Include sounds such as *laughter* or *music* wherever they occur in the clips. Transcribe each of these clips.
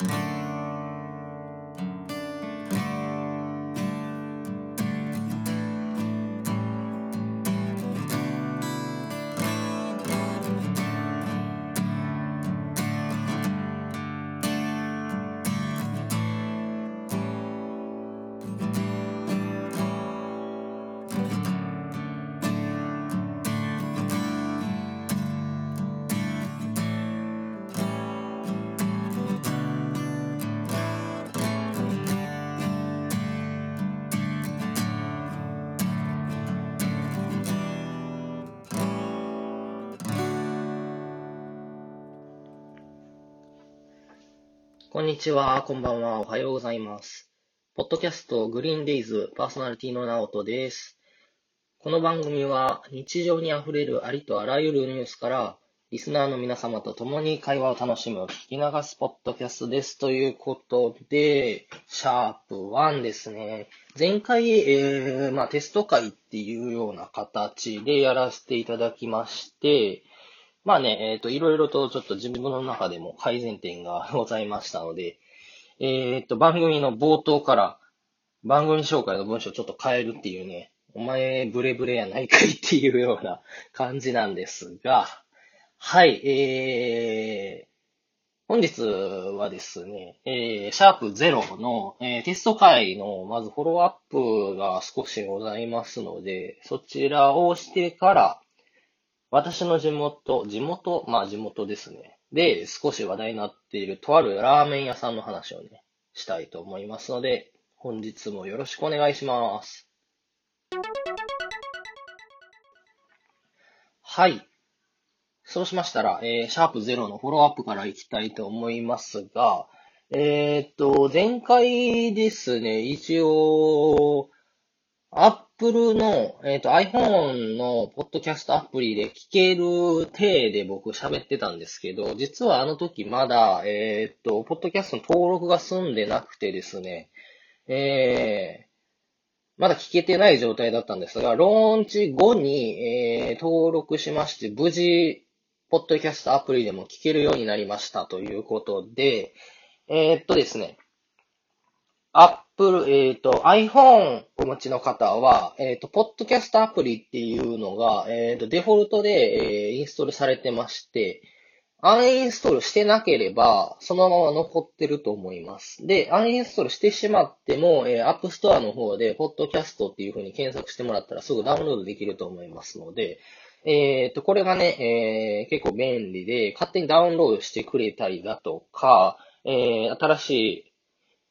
Mm-hmm. こんにちは、こんばんは、おはようございます。ポッドキャストグリーンデイズパーソナリティのナオトです。この番組は日常にあふれるありとあらゆるニュースからリスナーの皆様と共に会話を楽しむ聞き流すポッドキャストです。ということで、シャープ1ですね。前回、えー、まあテスト会っていうような形でやらせていただきまして、まあね、えっ、と、いろいろとちょっと自分の中でも改善点が *laughs* ございましたので、えっ、と、番組の冒頭から番組紹介の文章をちょっと変えるっていうね、お前ブレブレやないかいっていうような *laughs* 感じなんですが、はい、えー、本日はですね、えー、シャープ0の、えーテスト会のまずフォローアップが少しございますので、そちらをしてから、私の地元、地元、まあ地元ですね。で、少し話題になっているとあるラーメン屋さんの話をね、したいと思いますので、本日もよろしくお願いします。はい。そうしましたら、えー、シャープ0のフォローアップからいきたいと思いますが、えーっと、前回ですね、一応、アップルの、えっ、と、iPhone のポッドキャストアプリで聞ける体で僕喋ってたんですけど、実はあの時まだ、えっ、と、ポッドキャストの登録が済んでなくてですね、えー、まだ聞けてない状態だったんですが、ローンチ後に、えー登録しまして、無事、ポッドキャストアプリでも聞けるようになりましたということで、えーっとですね、Apple、えっ、と、iPhone お持ちの方は、えっ、と、ポッドキャストアプリっていうのが、えっ、と、デフォルトで、えインストールされてまして、アンインストールしてなければ、そのまま残ってると思います。で、アンインストールしてしまっても、えー、App Store の方で、ポッドキャストっていう風に検索してもらったらすぐダウンロードできると思いますので、えっ、と、これがね、え結構便利で、勝手にダウンロードしてくれたりだとか、えー新しい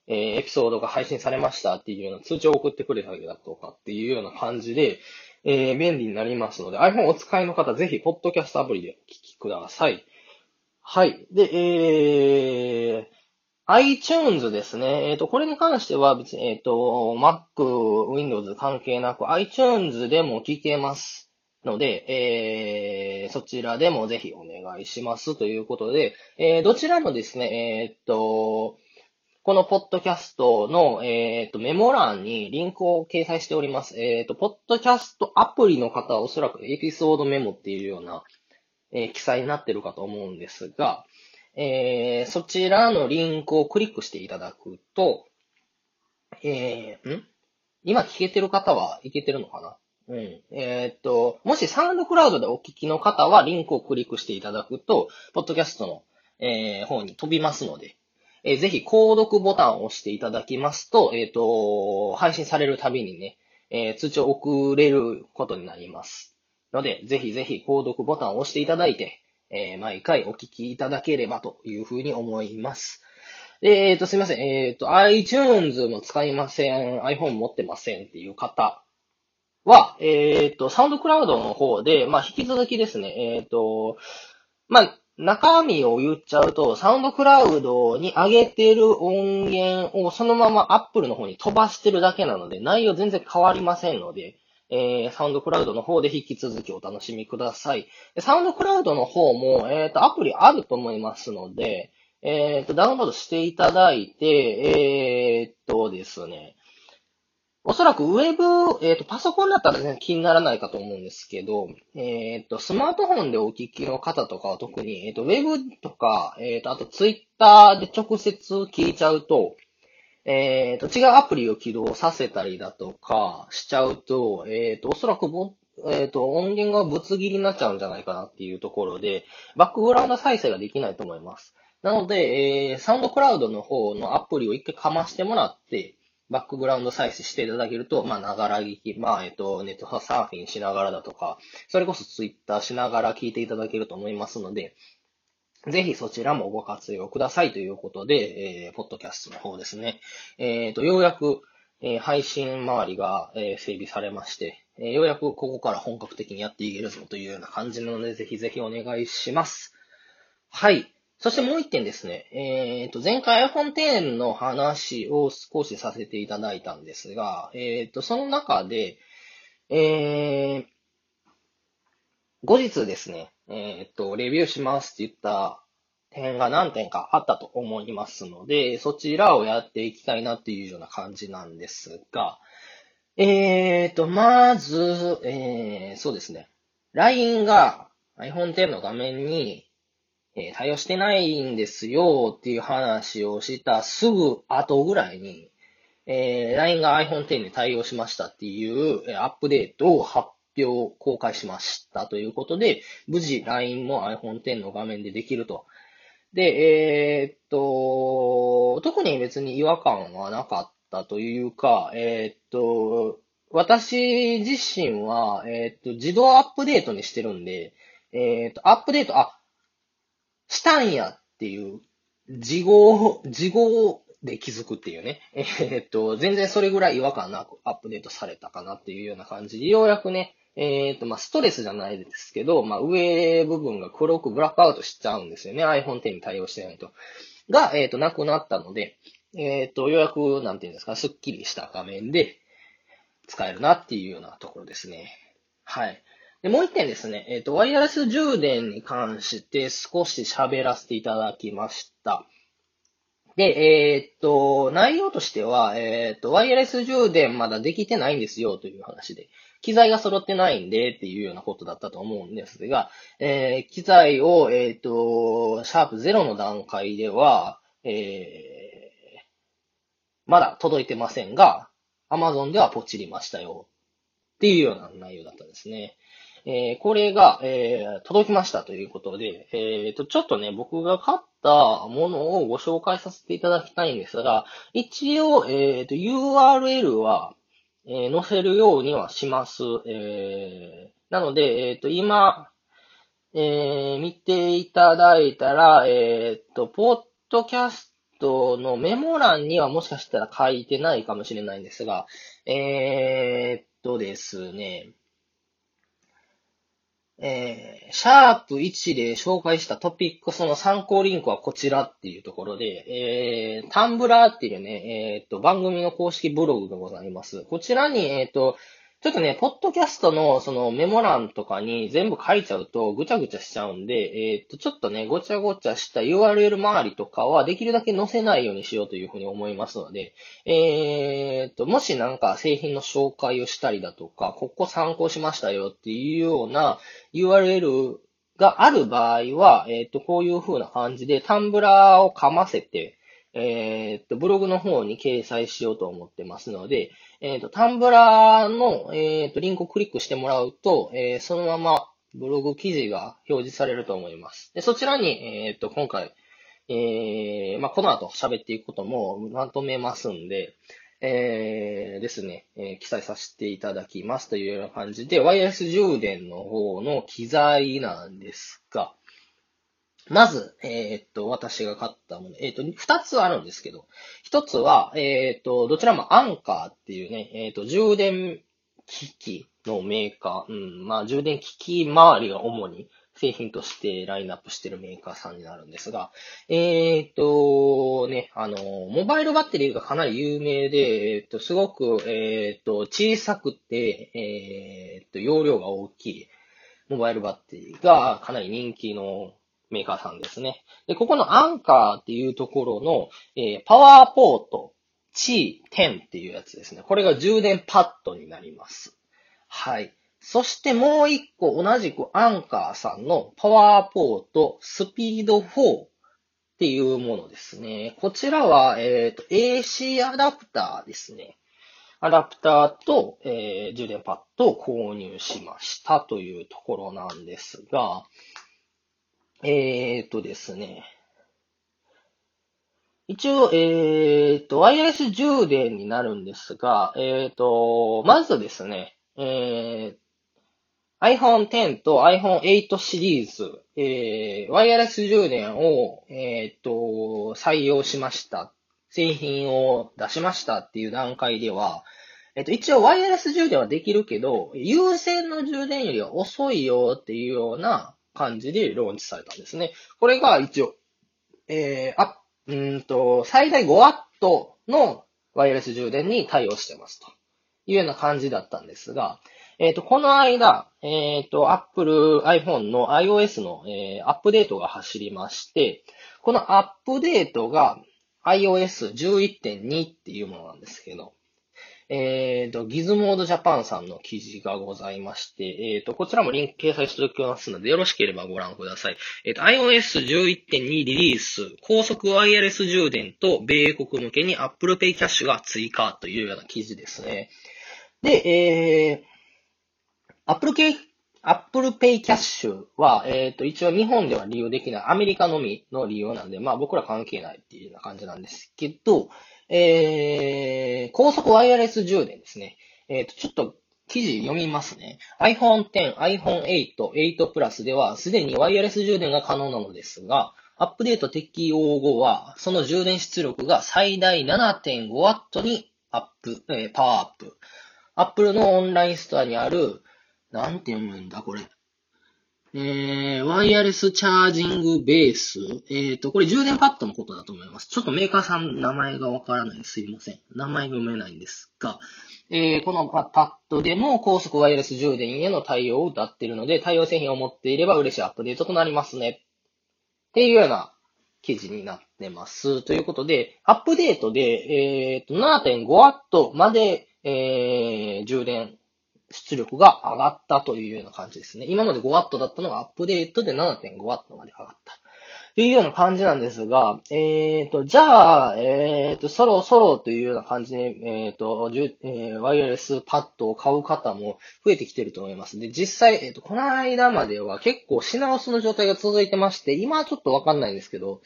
えーエピソードが配信されましたっていうような通知を送ってくれたりだとかっていうような感じで、えー便利になりますので、iPhone お使いの方、ぜひ、ポッドキャストアプリでお聞きください。はい。で、えー、iTunes ですね。えっ、と、これに関しては別に、えっ、と、Mac、Windows 関係なく iTunes でも聞けますので、えー、そちらでもぜひお願いしますということで、えー、どちらもですね、えっ、と、このポッドキャストの、えっ、と、メモ欄にリンクを掲載しております。えっ、と、ポッドキャストアプリの方はおそらくエピソードメモっていうような、えー記載になってるかと思うんですが、えーそちらのリンクをクリックしていただくと、えーん？今聞けてる方はいけてるのかな？うん。えーっと、もしサウンドクラウドでお聞きの方はリンクをクリックしていただくと、ポッドキャストの、えー方に飛びますので、えーぜひ、購読ボタンを押していただきますと、えっ、と、配信されるたびにね、えー通知を送れることになります。ので、ぜひぜひ、購読ボタンを押していただいて、えー毎回お聞きいただければというふうに思います。えっ、と、すみません。えっ、と、iTunes も使いません、iPhone 持ってませんっていう方は、えっ、と、サウンドクラウドの方で、まあ、引き続きですね、えっ、と、まあ、中身を言っちゃうと、サウンドクラウドに上げてる音源をそのまま Apple の方に飛ばしてるだけなので、内容全然変わりませんので、えー、サウンドクラウドの方で引き続きお楽しみください。サウンドクラウドの方も、えっ、と、アプリあると思いますので、えっ、と、ダウンロードしていただいて、えっ、とですね、おそらくウェブ、えっ、ー、と、パソコンだったらね、気にならないかと思うんですけど、えっ、ー、と、スマートフォンでお聞きの方とかは特に、えっ、ー、と、ウェブとか、えっ、と、あとツイッターで直接聞いちゃうと、えっ、と、違うアプリを起動させたりだとかしちゃうと、えっ、と、おそらくぼ、えっ、と、音源がぶつ切りになっちゃうんじゃないかなっていうところで、バックグラウンド再生ができないと思います。なので、えー、サウンドクラウドの方のアプリを一回かましてもらって、バックグラウンド再生していただけると、まあ、ながら聞き、まあ、えっと、ネットサーフィンしながらだとか、それこそツイッターしながら聞いていただけると思いますので、ぜひそちらもご活用くださいということで、えー、ポッドキャストの方ですね。えっ、ー、と、ようやく、えー、配信周りが、えー、整備されまして、えー、ようやくここから本格的にやっていけるぞというような感じなので、ぜひぜひお願いします。はい。そしてもう一点ですね。えっ、ー、と、前回 iPhone X の話を少しさせていただいたんですが、えっ、ー、と、その中で、えー、後日ですね、えっ、ー、と、レビューしますって言った点が何点かあったと思いますので、そちらをやっていきたいなっていうような感じなんですが、えっ、と、まず、えー、そうですね。LINE が iPhone X の画面にえー、対応してないんですよっていう話をしたすぐ後ぐらいに、えー、LINE が iPhone X に対応しましたっていう、え、アップデートを発表、公開しましたということで、無事 LINE も iPhone X の画面でできると。で、えー、っと、特に別に違和感はなかったというか、えー、っと、私自身は、えっと、自動アップデートにしてるんで、えっと、アップデート、あ、したんやっていう、自業、自業で気づくっていうね。*laughs* えー、っと、全然それぐらい違和感なくアップデートされたかなっていうような感じで、ようやくね、えー、っと、まあ、ストレスじゃないですけど、まあ、上部分が黒くブラックアウトしちゃうんですよね。iPhone X に対応してないと。が、えー、っと、なくなったので、えっと、ようやく、なんていうんですか、スッキリした画面で使えるなっていうようなところですね。はい。で、もう一点ですね、えっ、ー、と、ワイヤレス充電に関して少し喋らせていただきました。で、えっ、と、内容としては、えっ、と、ワイヤレス充電まだできてないんですよという話で、機材が揃ってないんでっていうようなことだったと思うんですが、えー、機材を、えっ、と、シャープ0の段階では、えー、まだ届いてませんが、Amazon ではポチりましたよっていうような内容だったんですね。えー、これが、えー、届きましたということで、えー、と、ちょっとね、僕が買ったものをご紹介させていただきたいんですが、一応、えー、と、URL は、え載せるようにはします。えなので、えっ、と、今、え見ていただいたら、えっ、と、ポッドキャストのメモ欄にはもしかしたら書いてないかもしれないんですが、えっとですね、えー、シャープ1で紹介したトピックその参考リンクはこちらっていうところで、えー、タンブラーっていうね、えー、っと、番組の公式ブログがございます。こちらに、えー、っと、ちょっとね、ポッドキャストのそのメモ欄とかに全部書いちゃうとぐちゃぐちゃしちゃうんで、えっ、と、ちょっとね、ごちゃごちゃした URL 周りとかはできるだけ載せないようにしようというふうに思いますので、えっ、と、もしなんか製品の紹介をしたりだとか、ここ参考しましたよっていうような URL がある場合は、えっ、と、こういう風な感じでタンブラーをかませて、えっと、ブログの方に掲載しようと思ってますので、えっ、ー、と、タンブラーの、えっ、ー、と、リンクをクリックしてもらうと、えー、そのままブログ記事が表示されると思います。で、そちらに、えっ、と、今回、えー、まあ、この後喋っていくこともまとめますんで、えー、ですね、え、記載させていただきますというような感じで、ワイヤレス充電の方の機材なんですが、まず、えー、っと、私が買ったもの、えー、っと、二つあるんですけど、一つは、えー、っと、どちらもアンカーっていうね、えっと、充電機器のメーカー、うん、まあ、充電機器周りが主に製品としてラインナップしてるメーカーさんになるんですが、えっと、ね、あの、モバイルバッテリーがかなり有名で、えっと、すごく、えっと、小さくて、えっと、容量が大きいモバイルバッテリーがかなり人気のメーカーさんですね。で、ここのアンカーっていうところの、えー、パワーポート C10 っていうやつですね。これが充電パッドになります。はい。そしてもう一個同じくアンカーさんのパワーポートスピード4っていうものですね。こちらは、えっ、ー、と、AC アダプターですね。アダプターと、えー、充電パッドを購入しましたというところなんですが、えっ、とですね。一応、えっ、と、ワイヤレス充電になるんですが、えっ、と、まずですね、えー、iPhone X と iPhone 8シリーズ、えー、ワイヤレス充電を、えっ、と、採用しました。製品を出しましたっていう段階では、えっ、と、一応ワイヤレス充電はできるけど、有線の充電よりは遅いよっていうような感じでローンチされたんですね。これが一応、えー、あ、うんと、最大 5W のワイヤレス充電に対応してますというような感じだったんですが、えっ、ー、と、この間、えっ、ー、と、Apple iPhone の iOS の、えー、アップデートが走りまして、このアップデートが iOS11.2 っていうものなんですけど、えっ、ー、と、ギズモードジャパンさんの記事がございまして、えっ、ー、と、こちらもリンク掲載しておきますので、よろしければご覧ください。えっ、ー、と、iOS11.2 リリース、高速ワイヤレス充電と、米国向けに Apple Pay キャッシュが追加というような記事ですね。で、えー、Apple Pay、Apple Pay Cash は、えっ、ー、と、一応日本では利用できない、アメリカのみの利用なんで、まあ僕ら関係ないっていうような感じなんですけど、えー、高速ワイヤレス充電ですね。えっ、ー、と、ちょっと記事読みますね。iPhone X、iPhone 8、8 Plus ではすでにワイヤレス充電が可能なのですが、アップデート適用後は、その充電出力が最大 7.5W にアップ、えー、パワーアップ。Apple のオンラインストアにあるなんて読むんだ、これ。えー、ワイヤレスチャージングベース。えっ、ー、と、これ充電パッドのことだと思います。ちょっとメーカーさん名前がわからないすいません。名前が読めないんですが、えー、このパッドでも高速ワイヤレス充電への対応を謳っているので、対応製品を持っていれば嬉しいアップデートとなりますね。っていうような記事になってます。ということで、アップデートで、えっ、ー、と、7.5W まで、えー、充電出力が上がったというような感じですね。今まで 5W だったのがアップデートで 7.5W まで上がった。というような感じなんですが、えっ、ー、と、じゃあ、えっ、ー、と、そろそろというような感じで、えっ、ー、と、えー、ワイヤレスパッドを買う方も増えてきてると思います。で、実際、えっ、と、この間までは結構品薄の状態が続いてまして、今はちょっとわかんないんですけど、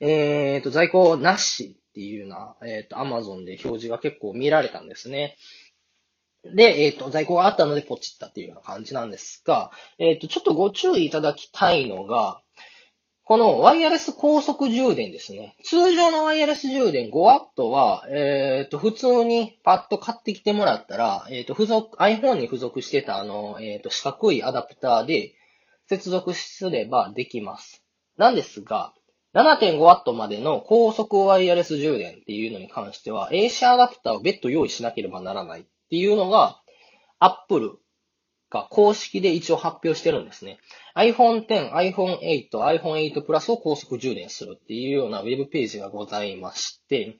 えっ、と、在庫なしっていうような、えっ、と、Amazon で表示が結構見られたんですね。で、えっ、ー、と、在庫があったのでポチったっていうような感じなんですが、えっ、ー、と、ちょっとご注意いただきたいのが、このワイヤレス高速充電ですね。通常のワイヤレス充電 5W は、えっ、ー、と、普通にパッと買ってきてもらったら、えっ、と、付属、iPhone に付属してたあの、えっ、と、四角いアダプターで接続すればできます。なんですが、7.5W までの高速ワイヤレス充電っていうのに関しては、AC アダプターを別途用意しなければならないっていうのが、Apple が公式で一応発表してるんですね。iPhone X、iPhone 8、iPhone 8 Plus を高速充電するっていうようなウェブページがございまして、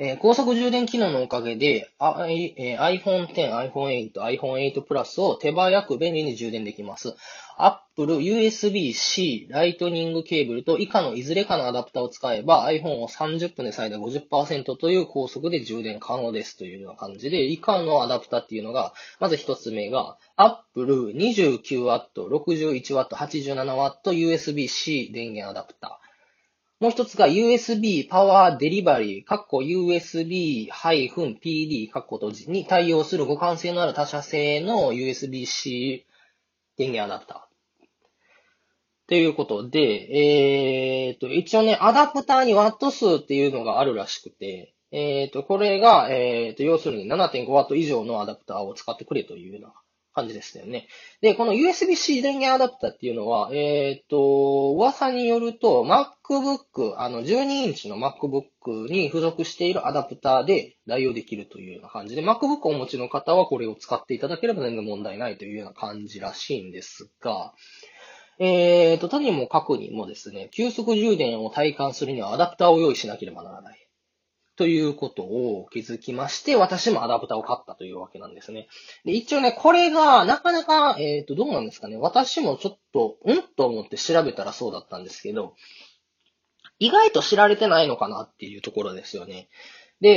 えー、高速充電機能のおかげで、えー、iPhone X、iPhone 8、iPhone 8 Plus を手早く便利に充電できます。Apple USB-C ライトニングケーブルと以下のいずれかのアダプターを使えば iPhone を30分で最大50%という高速で充電可能ですというような感じで、以下のアダプターっていうのが、まず一つ目が Apple 29W、61W、87W USB-C 電源アダプター。もう一つが USB パワーデリバリー、カッコ USB-PD、カッコ閉じに対応する互換性のある他社製の USB-C 電源アダプター。ということで、えー、と、一応ね、アダプターにワット数っていうのがあるらしくて、えー、と、これが、えー、と、要するに 7.5W 以上のアダプターを使ってくれというような感じですよね。で、この USB-C 電源アダプターっていうのは、えっ、ー、と、噂によると、MacBook、あの、12インチの MacBook に付属しているアダプターで代用できるというような感じで、MacBook をお持ちの方はこれを使っていただければ全然問題ないというような感じらしいんですが、えっ、ー、と、とにもかくにもですね、急速充電を体感するにはアダプターを用意しなければならない。ということを気づきまして、私もアダプターを買ったというわけなんですね。で、一応ね、これが、なかなか、えっ、ー、と、どうなんですかね。私もちょっと、うんと思って調べたらそうだったんですけど、意外と知られてないのかなっていうところですよね。で、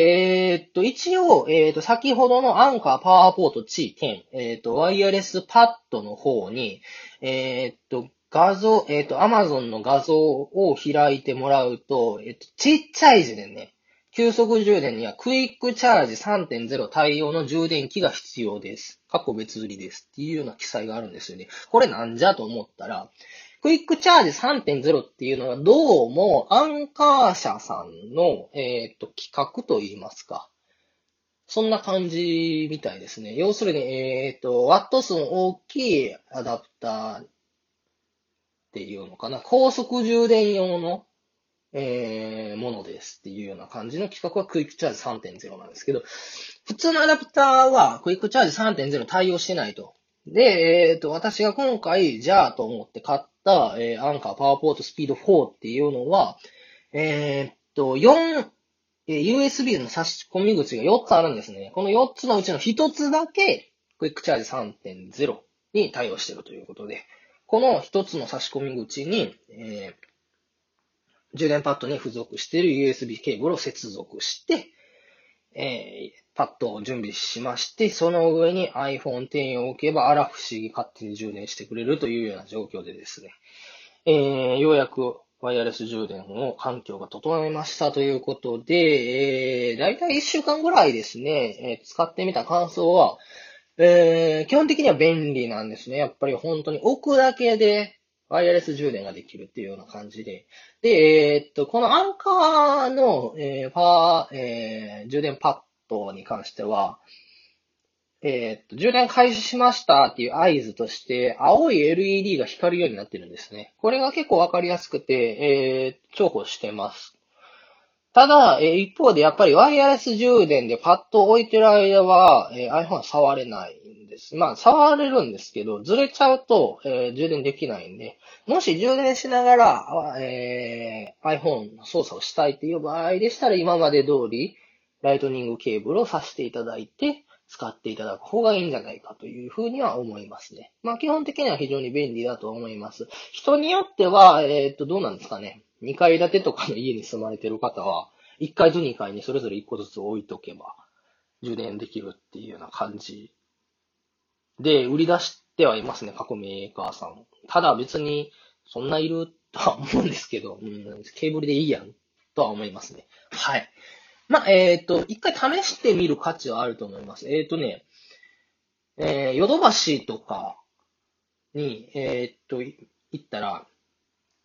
えー、っと、一応、えー、っと、先ほどのアンカーパワーポート G10、えー、っと、ワイヤレスパッドの方に、えっと、画像、えっと、Amazon の画像を開いてもらうと、えっと、ちっちゃい字でね、急速充電にはクイックチャージ3.0対応の充電器が必要です。過去別売りです。っていうような記載があるんですよね。これなんじゃと思ったら、クイックチャージ3.0っていうのはどうもアンカー社さんの、えっ、と、企画といいますか。そんな感じみたいですね。要するに、えっ、と、ワット数の大きいアダプターっていうのかな。高速充電用のえー、ものですっていうような感じの企画はクイックチャージ3.0なんですけど、普通のアダプターはクイックチャージ3.0対応してないと。で、えっ、ー、と、私が今回、じゃあと思って買った、えー、アンカーパワーポートスピード4っていうのは、えー、っと、4、えー、USB の差し込み口が4つあるんですね。この4つのうちの1つだけ、クイックチャージ3.0に対応してるということで、この1つの差し込み口に、えー充電パッドに付属している USB ケーブルを接続して、えー、パッドを準備しまして、その上に iPhone X を置けば、あら不思議勝手に充電してくれるというような状況でですね、えー、ようやくワイヤレス充電の環境が整いましたということで、えー、だいたい1週間ぐらいですね、えー、使ってみた感想は、えー、基本的には便利なんですね。やっぱり本当に置くだけでワイヤレス充電ができるっていうような感じで。で、えー、っと、このアンカーの、えー、パー、えー、充電パッドに関しては、え、っと、充電開始しましたっていう合図として、青い LED が光るようになってるんですね。これが結構わかりやすくて、えー、重宝してます。ただ、え、一方でやっぱりワイヤレス充電でパッドを置いてる間は、え、iPhone は触れないんです。まあ、触れるんですけど、ずれちゃうと、え、充電できないんで、もし充電しながら、えー、iPhone 操作をしたいっていう場合でしたら、今まで通り、ライトニングケーブルを挿していただいて、使っていただく方がいいんじゃないかというふうには思いますね。まあ基本的には非常に便利だと思います。人によっては、えっ、と、どうなんですかね。2階建てとかの家に住まれてる方は、1階と2階にそれぞれ1個ずつ置いとけば、充電できるっていうような感じで、売り出してはいますね、過去メーカーさん。ただ別に、そんないるとは思うんですけど、うん、ケーブルでいいやん、とは思いますね。はい。まあ、えっ、ー、と、一回試してみる価値はあると思います。えっ、ー、とね、えー、ヨドバシとかに、えっ、と、行ったら、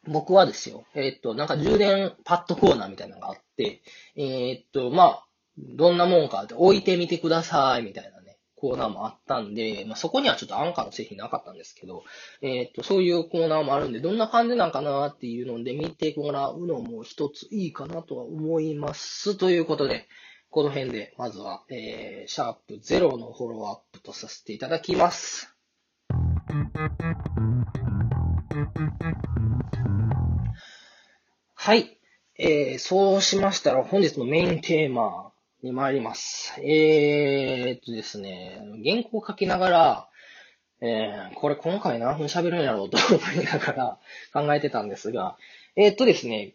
僕はですよ、えっ、と、なんか充電パッドコーナーみたいなのがあって、えっ、と、まあ、どんなもんかって置いてみてください、みたいなねコーナーもあったんで、まあ、そこにはちょっとアンカーの製品なかったんですけど、えっ、と、そういうコーナーもあるんで、どんな感じなんかなっていうので見てもらうのも一ついいかなとは思います。ということで、この辺で、まずは、えー、シャープ0のフォローアップとさせていただきます。はい。えー、そうしましたら本日のメインテーマに参ります。えー、っとですね、原稿を書きながら、えー、これ今回何分喋るんやろうと思いながら *laughs* 考えてたんですが、えー、っとですね、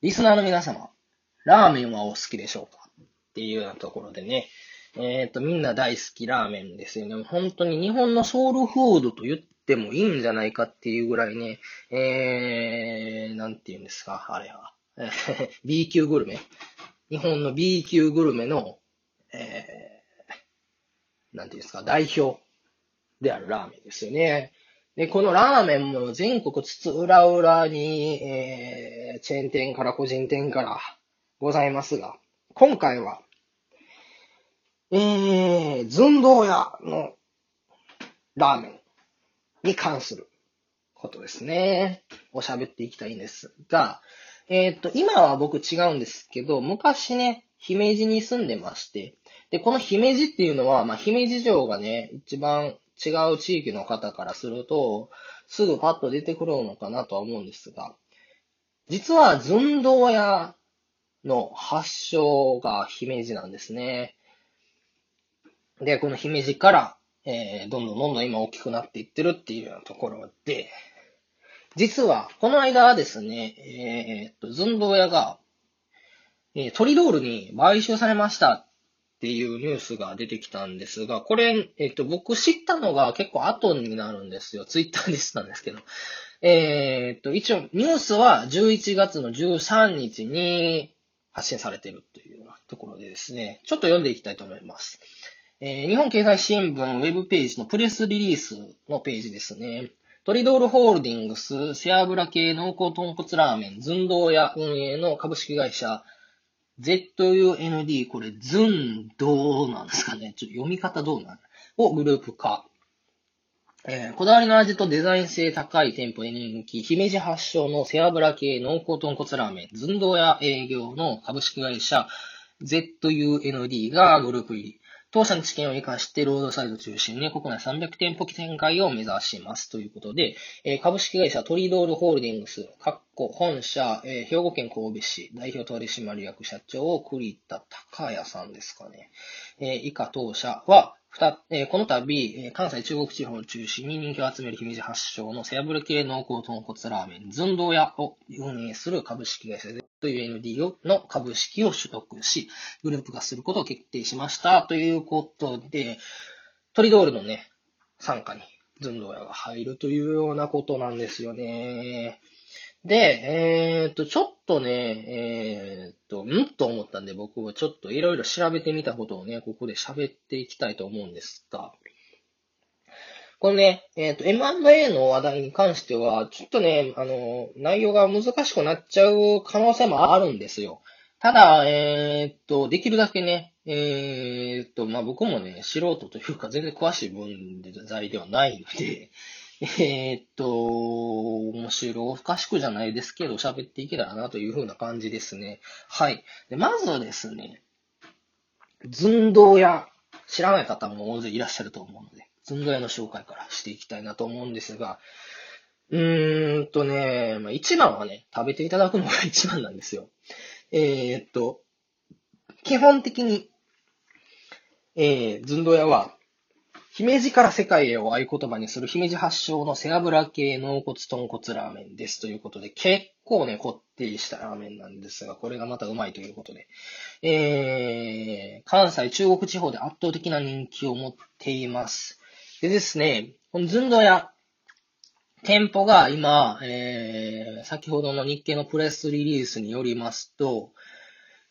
リスナーの皆様、ラーメンはお好きでしょうかっていうようなところでね、えー、っと、みんな大好きラーメンですよね。本当に日本のソウルフードと言ってもいいんじゃないかっていうぐらいね、えー、なんて言うんですか、あれは。*laughs* B 級グルメ日本の B 級グルメの、えー、なんていうんですか、代表であるラーメンですよね。で、このラーメンも全国津々浦々に、えー、チェーン店から個人店からございますが、今回は、えー、寸胴屋のラーメンに関することですね。おしゃべっていきたいんですが、えっ、と、今は僕違うんですけど、昔ね、姫路に住んでまして、で、この姫路っていうのは、まあ、姫路城がね、一番違う地域の方からすると、すぐパッと出てくるのかなとは思うんですが、実は寸胴屋の発祥が姫路なんですね。で、この姫路から、えー、どんどんどんどん今大きくなっていってるっていうようなところで、実は、この間はですね、えー、っと、寸胴屋が、えー、トリドールに買収されましたっていうニュースが出てきたんですが、これ、えっと、僕知ったのが結構後になるんですよ。ツイッターで知ったんですけど。えー、っと、一応、ニュースは11月の13日に発信されてるというようなところでですね、ちょっと読んでいきたいと思います。えー、日本経済新聞ウェブページのプレスリリースのページですね。トリドールホールディングス、背脂系濃厚豚骨ラーメン、寸胴屋運営の株式会社、ZUND、これ、ズンドなんですかね？ちょっと読み方どうなん？をグループ化。えー、こだわりの味とデザイン性高い店舗で人気、姫路発祥の背脂系濃厚豚骨ラーメン、寸胴屋営業の株式会社 ZUND がグループ入り。当社の知見を活かしてロードサイド中心に国内300店舗展開を目指しますということで、えー、株式会社トリドールホールディングス、かっこ本社、えー、兵庫県神戸市代表取締役社長栗田高谷さんですかね。えー、以下当社は、この度、関西中国地方を中心に人気を集める姫路発祥の背脂系濃厚豚骨ラーメン、寸胴屋を運営する株式会社です ZUND の株式を取得し、グループ化することを決定しました。ということで、トリドールのね、参加に寸胴屋が入るというようなことなんですよね。で、えー、っと、ちょっとね、えー、っと、んと思ったんで僕はちょっといろいろ調べてみたことをね、ここで喋っていきたいと思うんですが、このね、えっ、と、M&A の話題に関しては、ちょっとね、あの、内容が難しくなっちゃう可能性もあるんですよ。ただ、えっと、できるだけね、えっと、まあ、僕もね、素人というか全然詳しい分材ではないので、え、っと、面白おかしくじゃないですけど、喋っていけたらなというふうな感じですね。はい。でまずですね、寸胴屋、知らない方も大勢いらっしゃると思うので、寸胴屋の紹介からしていきたいなと思うんですが、うーんとね、まあ、一番はね、食べていただくのが *laughs* 一番なんですよ。えー、っと、基本的に、えー、寸胴屋は、姫路から世界へを合言葉にする姫路発祥の背脂系濃骨豚骨ラーメンですということで、結構ね、こってりしたラーメンなんですが、これがまたうまいということで、えー、関西、中国地方で圧倒的な人気を持っています。でですね、このずんど屋、店舗が今、えー、先ほどの日経のプレスリリースによりますと、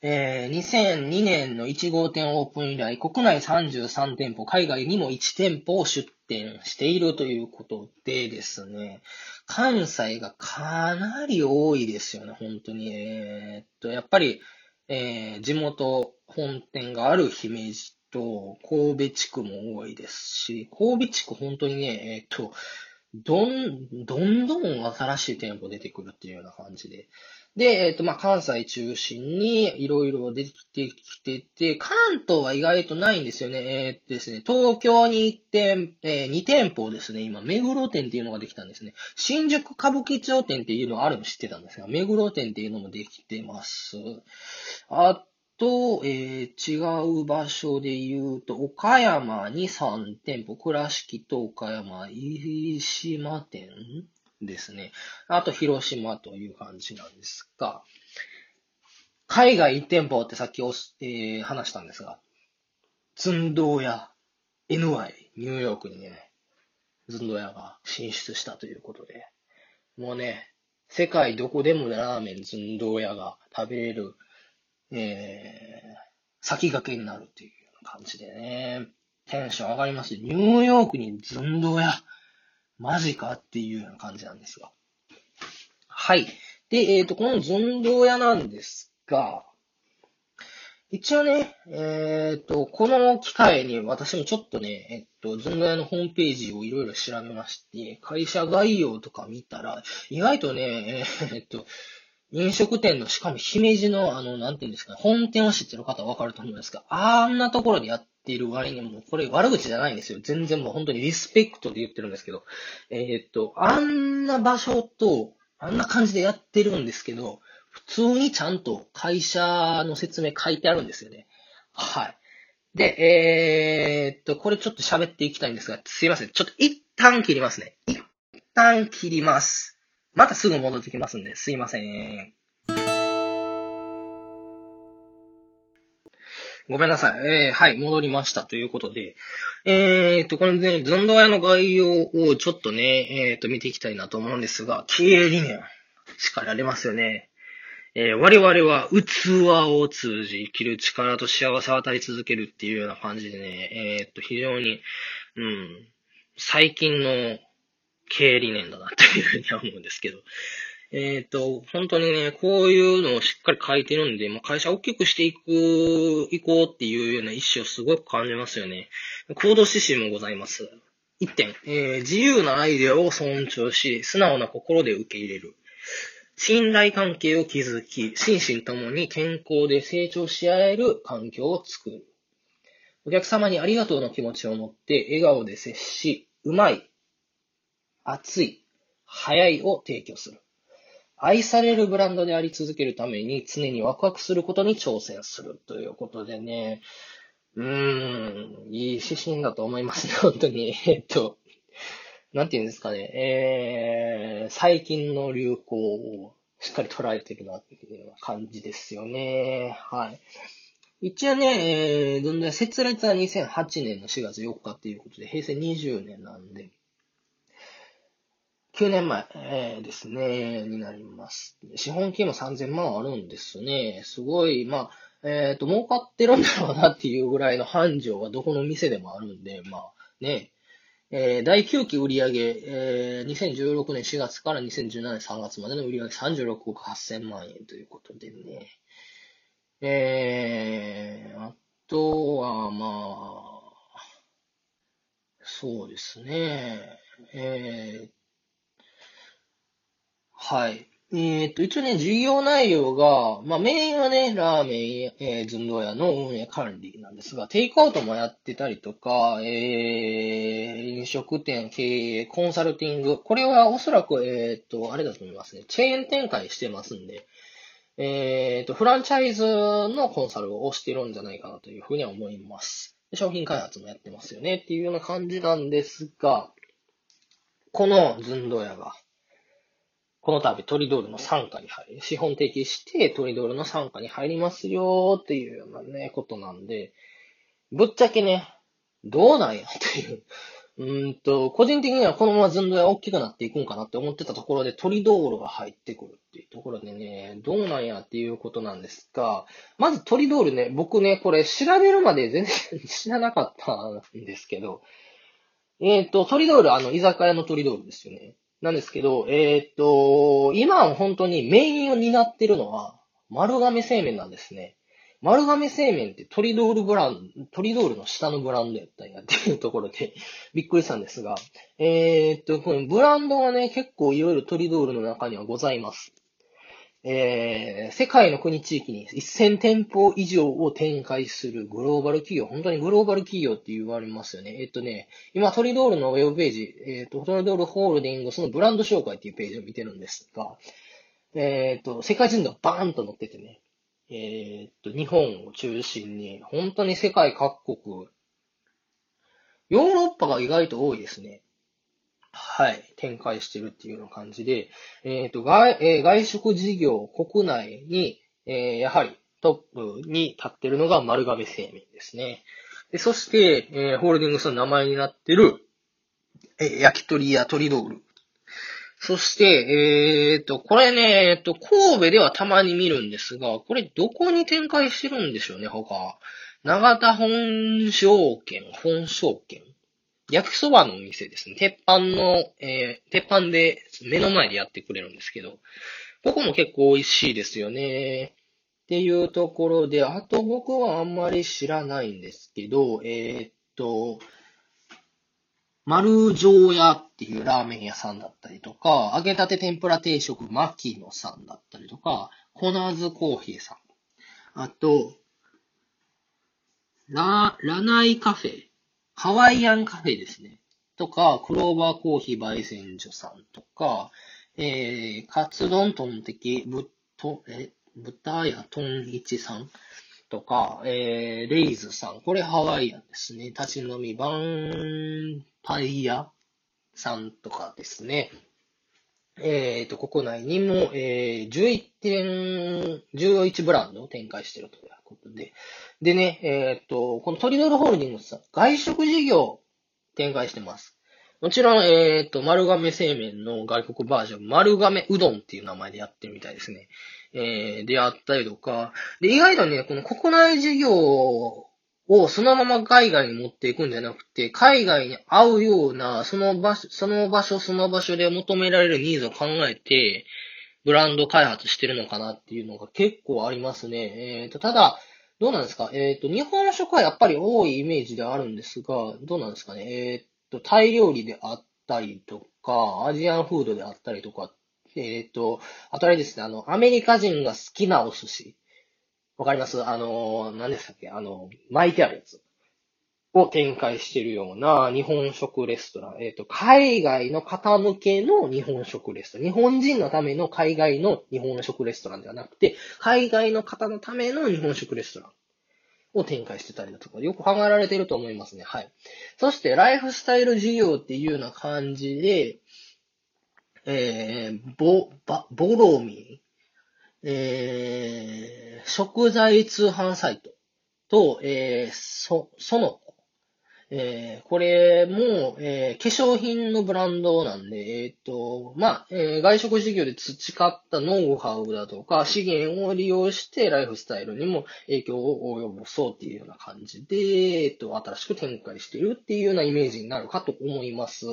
えー、2002年の1号店オープン以来、国内33店舗、海外にも1店舗を出店しているということでですね、関西がかなり多いですよね、本当に。えー、っと、やっぱり、えー、地元本店がある姫路と神戸地区も多いですし、神戸地区本当にね、え、っと、どん、どんどん新しい店舗出てくるっていうような感じで。で、えっ、と、まあ、関西中心にいろいろ出てきてて、関東は意外とないんですよね。えー、っとですね、東京に1店、えー、2店舗ですね、今、目黒店っていうのができたんですね。新宿歌舞伎町店っていうのはあるの知ってたんですが、目黒店っていうのもできてます。あと、えー、違う場所で言うと、岡山に3店舗、倉敷と岡山、飯島店ですね。あと、広島という感じなんですが、海外1店舗ってさっきお、えー、話したんですが、ズンドー屋、NY、ニューヨークにね、ズンドー屋が進出したということで、もうね、世界どこでもラーメンズンドー屋が食べれる、えー、先駆けになるっていう感じでね、テンション上がります。ニューヨークにズンドー屋、マジかっていうような感じなんですが。はい。で、えっ、ー、と、この寸胴屋なんですが、一応ね、えっ、ー、と、この機会に私もちょっとね、えっと、ズンド屋のホームページをいろいろ調べまして、会社概要とか見たら、意外とね、えっと、飲食店の、しかも姫路の、あの、なんていうんですか、本店を知ってる方はわかると思うんですが、あんなところでやっている割にも、これ悪口じゃないんですよ。全然もう本当にリスペクトで言ってるんですけど、えー、っと、あんな場所と、あんな感じでやってるんですけど、普通にちゃんと会社の説明書いてあるんですよね。はい。で、えー、っと、これちょっと喋っていきたいんですが、すいません。ちょっと一旦切りますね。一旦切ります。またすぐ戻ってきますんで、すいません。ごめんなさい。えー、はい、戻りましたということで、えーと、これね、ゾンドアの概要をちょっとね、えーと、見ていきたいなと思うんですが、経営理念、力ありますよね。えー、我々は器を通じ生きる力と幸せを与え続けるっていうような感じでね、えー、っと、非常に、うん、最近の経営理念だなというふうには思うんですけど、えっ、ー、と、本当にね、こういうのをしっかり書いてるんで、まあ、会社を大きくしていく、いこうっていうような意思をすごく感じますよね。行動指針もございます。一点、えー、自由なアイデアを尊重し、素直な心で受け入れる。信頼関係を築き、心身ともに健康で成長し合える環境を作る。お客様にありがとうの気持ちを持って笑顔で接し、うまい、熱い、早いを提供する。愛されるブランドであり続けるために常にワクワクすることに挑戦するということでね、うーん、いい指針だと思いますね、*laughs* 本当に。えっと、なんていうんですかね、えー、最近の流行をしっかり捉えてるなっていう感じですよね。はい。一応ね、えー、どんどん設立は2008年の4月4日っていうことで、平成20年なんで、9年前、えー、ですね、になります。資本金も3000万あるんですね。すごい、まあ、えっ、ー、と、儲かってるんだろうなっていうぐらいの繁盛はどこの店でもあるんで、まあ、ね、えー、第9期売上、えー、2016年4月から2017年3月までの売上36億8000万円ということでね。えー、あとは、まあ、そうですね。えー、はい。えっと、一応ね、授業内容が、まあメインはね、ラーメン、えー、寸胴屋の運営管理なんですが、テイクアウトもやってたりとか、えー、飲食店経営、コンサルティング、これはおそらく、えっ、と、あれだと思いますね、チェーン展開してますんで、えっ、と、フランチャイズのコンサルをしてるんじゃないかなというふうには思います。商品開発もやってますよねっていうような感じなんですが、この寸胴屋が、この度トリドールの参加に入り、資本的してトリドールの参加に入りますよっていうようなね、ことなんで、ぶっちゃけね、どうなんやっていう。うんと、個人的にはこのまま寸胴が大きくなっていくんかなって思ってたところでトリドールが入ってくるっていうところでね、どうなんやっていうことなんですが、まずトリドールね、僕ね、これ調べるまで全然知らなかったんですけど、えっ、ー、と、トリドール、あの、居酒屋のトリドールですよね。なんですけど、えー、っと、今本当にメインを担ってるのは、丸亀製麺なんですね。丸亀製麺ってトリドールブランド、トリドールの下のブランドやったんやっていうところでびっくりしたんですが、えー、っと、このブランドがね、結構いろいろトリドールの中にはございます。えー、世界の国地域に1000店舗以上を展開するグローバル企業、本当にグローバル企業って言われますよね。えっとね、今トリドールのウェブページ、えっと、トリドールホールディングスのブランド紹介っていうページを見てるんですが、えっと、世界人がバーンと載っててね、えっと、日本を中心に、本当に世界各国、ヨーロッパが意外と多いですね。はい、展開してるっていうような感じで、えっ、ー、と、外、えー、外食事業国内に、えー、やはりトップに立ってるのが丸亀製麺ですね。でそして、えー、ホールディングスの名前になってる、えー、焼き鳥や鳥ドール。そして、えっ、ー、と、これね、えっ、と、神戸ではたまに見るんですが、これどこに展開してるんでしょうね、他。長田本証券、本証券。焼きそばのお店ですね。鉄板の、えー、鉄板で目の前でやってくれるんですけど、ここも結構美味しいですよね。っていうところで、あと僕はあんまり知らないんですけど、えー、っと、丸城屋っていうラーメン屋さんだったりとか、揚げたて天ぷら定食牧野さんだったりとか、コナーズコーヒーさん。あと、ラ、ラナイカフェハワイアンカフェですね。とか、クローバーコーヒー焙煎所さんとか、えー、カツ丼トンテキ、ぶと、え、豚屋トンイチさんとか、えー、レイズさん。これハワイアンですね。立ち飲みバンパイヤさんとかですね。えっ、ー、と、国内にも、えー、11点、11ブランドを展開しているということで。でね、えっ、と、このトリドルホールディングスさん、外食事業展開してます。もちろん、えっ、と、丸亀製麺の外国バージョン、丸亀うどんっていう名前でやってるみたいですね。えー、であったりとか、で、意外とね、この国内事業をそのまま海外に持っていくんじゃなくて、海外に合うような、その場所、その場所、その場所で求められるニーズを考えて、ブランド開発してるのかなっていうのが結構ありますね。えっ、と、ただ、どうなんですか？えっ、ー、と、日本食はやっぱり多いイメージであるんですが、どうなんですかね？えっ、ー、と、タイ料理であったりとか、アジアンフードであったりとか、えっ、と、あとあれですね、あの、アメリカ人が好きなお寿司。わかります？あの、何でしたっけ？あの、巻いてあるやつ。を展開しているような日本食レストラン。えっ、ー、と、海外の方向けの日本食レストラン。日本人のための海外の日本食レストランではなくて、海外の方のための日本食レストランを展開してたりだとか、よく考えられていると思いますね。はい。そして、ライフスタイル事業っていうような感じで、えー、ボ、バ、ボロミえー、食材通販サイトと、えー、そ、そのえー、これも、えー、化粧品のブランドなんで、えっ、と、まあ、え外食事業で培ったノウハウだとか、資源を利用してライフスタイルにも影響を及ぼそうっていうような感じで、えっ、と、新しく展開しているっていうようなイメージになるかと思います。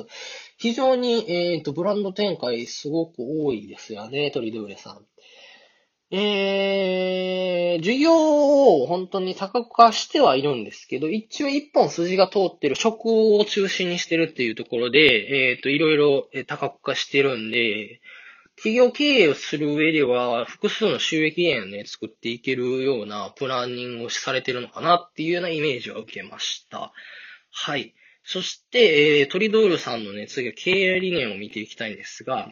非常に、えっ、と、ブランド展開すごく多いですよね、トリドゥーレさん。えー、授業を本当に多角化してはいるんですけど、一応一本筋が通ってる食を中心にしてるっていうところで、えっ、ー、と、いろいろ多角化してるんで、企業経営をする上では、複数の収益源をね、作っていけるようなプランニングをされてるのかなっていうようなイメージを受けました。はい。そして、えー、トリドールさんのね、次は経営理念を見ていきたいんですが、